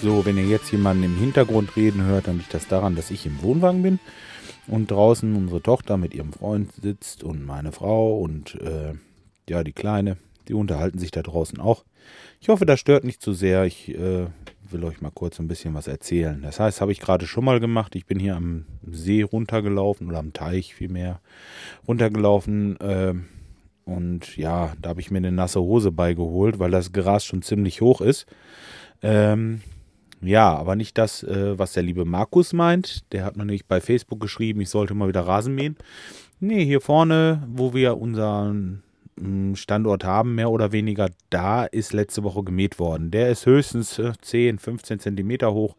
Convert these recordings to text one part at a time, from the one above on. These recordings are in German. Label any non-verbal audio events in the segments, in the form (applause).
So, wenn ihr jetzt jemanden im Hintergrund reden hört, dann liegt das daran, dass ich im Wohnwagen bin und draußen unsere Tochter mit ihrem Freund sitzt und meine Frau und äh, ja, die Kleine, die unterhalten sich da draußen auch. Ich hoffe, das stört nicht zu sehr. Ich äh, will euch mal kurz ein bisschen was erzählen. Das heißt, habe ich gerade schon mal gemacht. Ich bin hier am See runtergelaufen oder am Teich vielmehr runtergelaufen. Äh, und ja, da habe ich mir eine nasse Hose beigeholt, weil das Gras schon ziemlich hoch ist. Ähm, ja, aber nicht das, äh, was der liebe Markus meint. Der hat mir nämlich bei Facebook geschrieben, ich sollte mal wieder Rasen mähen. Nee, hier vorne, wo wir unseren mm, Standort haben, mehr oder weniger, da ist letzte Woche gemäht worden. Der ist höchstens 10, äh, 15 Zentimeter hoch.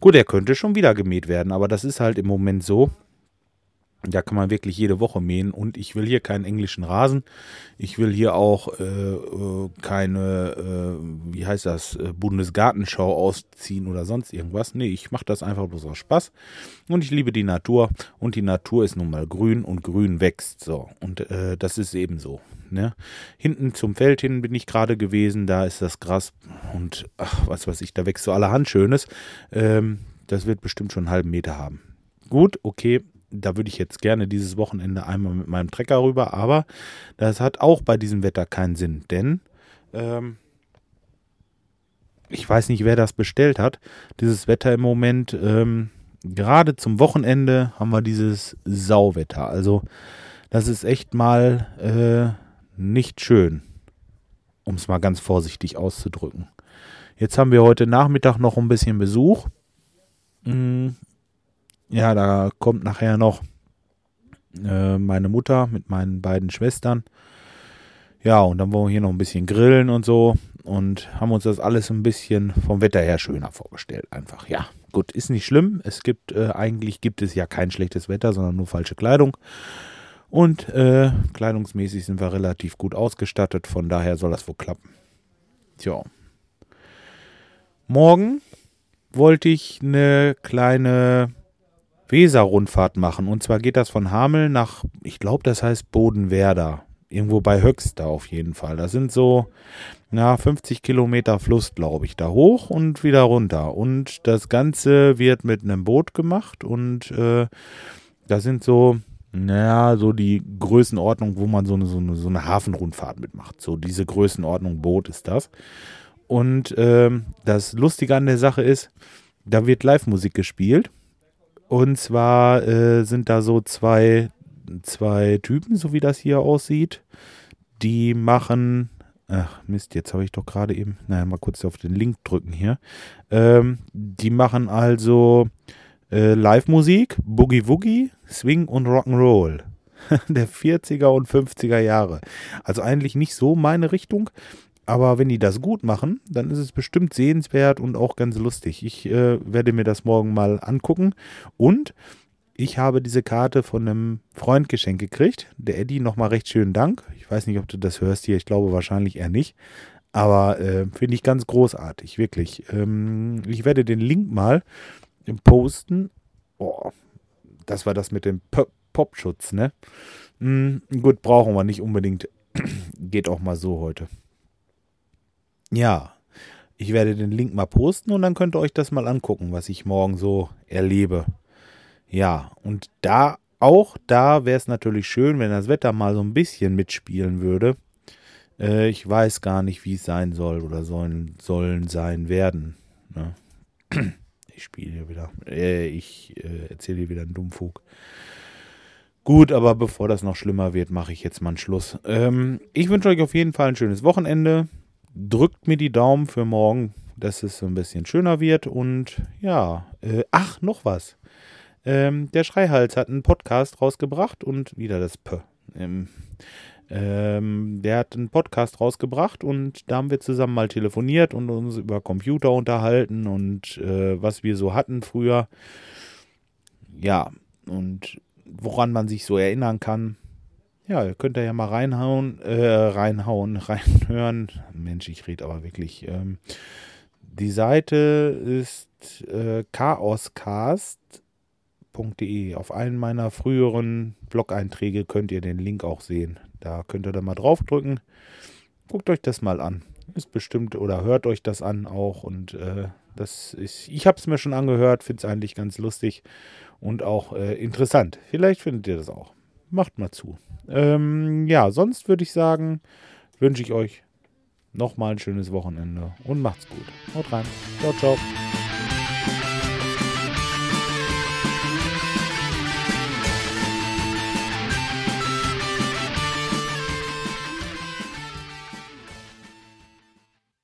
Gut, er könnte schon wieder gemäht werden, aber das ist halt im Moment so. Da kann man wirklich jede Woche mähen und ich will hier keinen englischen Rasen. Ich will hier auch äh, äh, keine, äh, wie heißt das, äh, Bundesgartenschau ausziehen oder sonst irgendwas. Nee, ich mache das einfach bloß aus Spaß. Und ich liebe die Natur und die Natur ist nun mal grün und grün wächst. So, und äh, das ist eben so. Ne? Hinten zum Feld hin bin ich gerade gewesen, da ist das Gras und ach, was weiß ich, da wächst so allerhand Schönes. Ähm, das wird bestimmt schon einen halben Meter haben. Gut, okay, da würde ich jetzt gerne dieses Wochenende einmal mit meinem Trecker rüber, aber das hat auch bei diesem Wetter keinen Sinn, denn ähm, ich weiß nicht, wer das bestellt hat. Dieses Wetter im Moment, ähm, gerade zum Wochenende haben wir dieses Sauwetter. Also das ist echt mal äh, nicht schön, um es mal ganz vorsichtig auszudrücken. Jetzt haben wir heute Nachmittag noch ein bisschen Besuch. Ja, da kommt nachher noch äh, meine Mutter mit meinen beiden Schwestern. Ja, und dann wollen wir hier noch ein bisschen grillen und so und haben uns das alles ein bisschen vom Wetter her schöner vorgestellt. Einfach, ja. Gut, ist nicht schlimm. Es gibt, äh, eigentlich gibt es ja kein schlechtes Wetter, sondern nur falsche Kleidung. Und äh, kleidungsmäßig sind wir relativ gut ausgestattet, von daher soll das wohl klappen. Tja. Morgen wollte ich eine kleine Weser-Rundfahrt machen. Und zwar geht das von Hameln nach, ich glaube, das heißt Bodenwerder. Irgendwo bei Höxter auf jeden Fall. Das sind so, ja, 50 Kilometer Fluss, glaube ich, da hoch und wieder runter. Und das Ganze wird mit einem Boot gemacht und äh, da sind so, naja, so die Größenordnung, wo man so eine, so eine, so eine Hafenrundfahrt mitmacht. So diese Größenordnung Boot ist das. Und äh, das Lustige an der Sache ist, da wird Live-Musik gespielt. Und zwar äh, sind da so zwei, zwei Typen, so wie das hier aussieht. Die machen. Ach, Mist, jetzt habe ich doch gerade eben. Naja, mal kurz auf den Link drücken hier. Ähm, die machen also äh, Live-Musik, Boogie Woogie, Swing und Rock'n'Roll. (laughs) Der 40er und 50er Jahre. Also eigentlich nicht so meine Richtung, aber wenn die das gut machen, dann ist es bestimmt sehenswert und auch ganz lustig. Ich äh, werde mir das morgen mal angucken. Und ich habe diese Karte von einem Freund geschenkt gekriegt. Der Eddie, nochmal recht schönen Dank. Ich weiß nicht, ob du das hörst hier. Ich glaube wahrscheinlich eher nicht. Aber äh, finde ich ganz großartig, wirklich. Ähm, ich werde den Link mal posten. Oh, das war das mit dem Popschutz, ne? Hm, gut, brauchen wir nicht unbedingt. (clears throat) Geht auch mal so heute. Ja, ich werde den Link mal posten und dann könnt ihr euch das mal angucken, was ich morgen so erlebe. Ja, und da auch da wäre es natürlich schön, wenn das Wetter mal so ein bisschen mitspielen würde. Äh, ich weiß gar nicht, wie es sein soll oder sollen, sollen sein werden. Ne? (clears throat) Ich spiele hier wieder. Äh, ich äh, erzähle hier wieder einen Dummfug. Gut, aber bevor das noch schlimmer wird, mache ich jetzt mal einen Schluss. Ähm, ich wünsche euch auf jeden Fall ein schönes Wochenende drückt mir die Daumen für morgen, dass es so ein bisschen schöner wird. Und ja, äh, ach, noch was. Ähm, der Schreihals hat einen Podcast rausgebracht und wieder das P. Ähm, ähm, der hat einen Podcast rausgebracht und da haben wir zusammen mal telefoniert und uns über Computer unterhalten und äh, was wir so hatten früher. Ja, und woran man sich so erinnern kann. Ja, könnt ihr ja mal reinhauen, äh, reinhauen, (laughs) reinhören. Mensch, ich rede aber wirklich. Ähm, die Seite ist äh, chaoscast.de. Auf allen meiner früheren Blog-Einträge könnt ihr den Link auch sehen. Da könnt ihr dann mal draufdrücken. Guckt euch das mal an. Ist bestimmt, oder hört euch das an auch. Und äh, das ist, ich habe es mir schon angehört, finde es eigentlich ganz lustig und auch äh, interessant. Vielleicht findet ihr das auch. Macht mal zu. Ähm, ja, sonst würde ich sagen, wünsche ich euch nochmal ein schönes Wochenende und macht's gut. Haut rein. Ciao, ciao.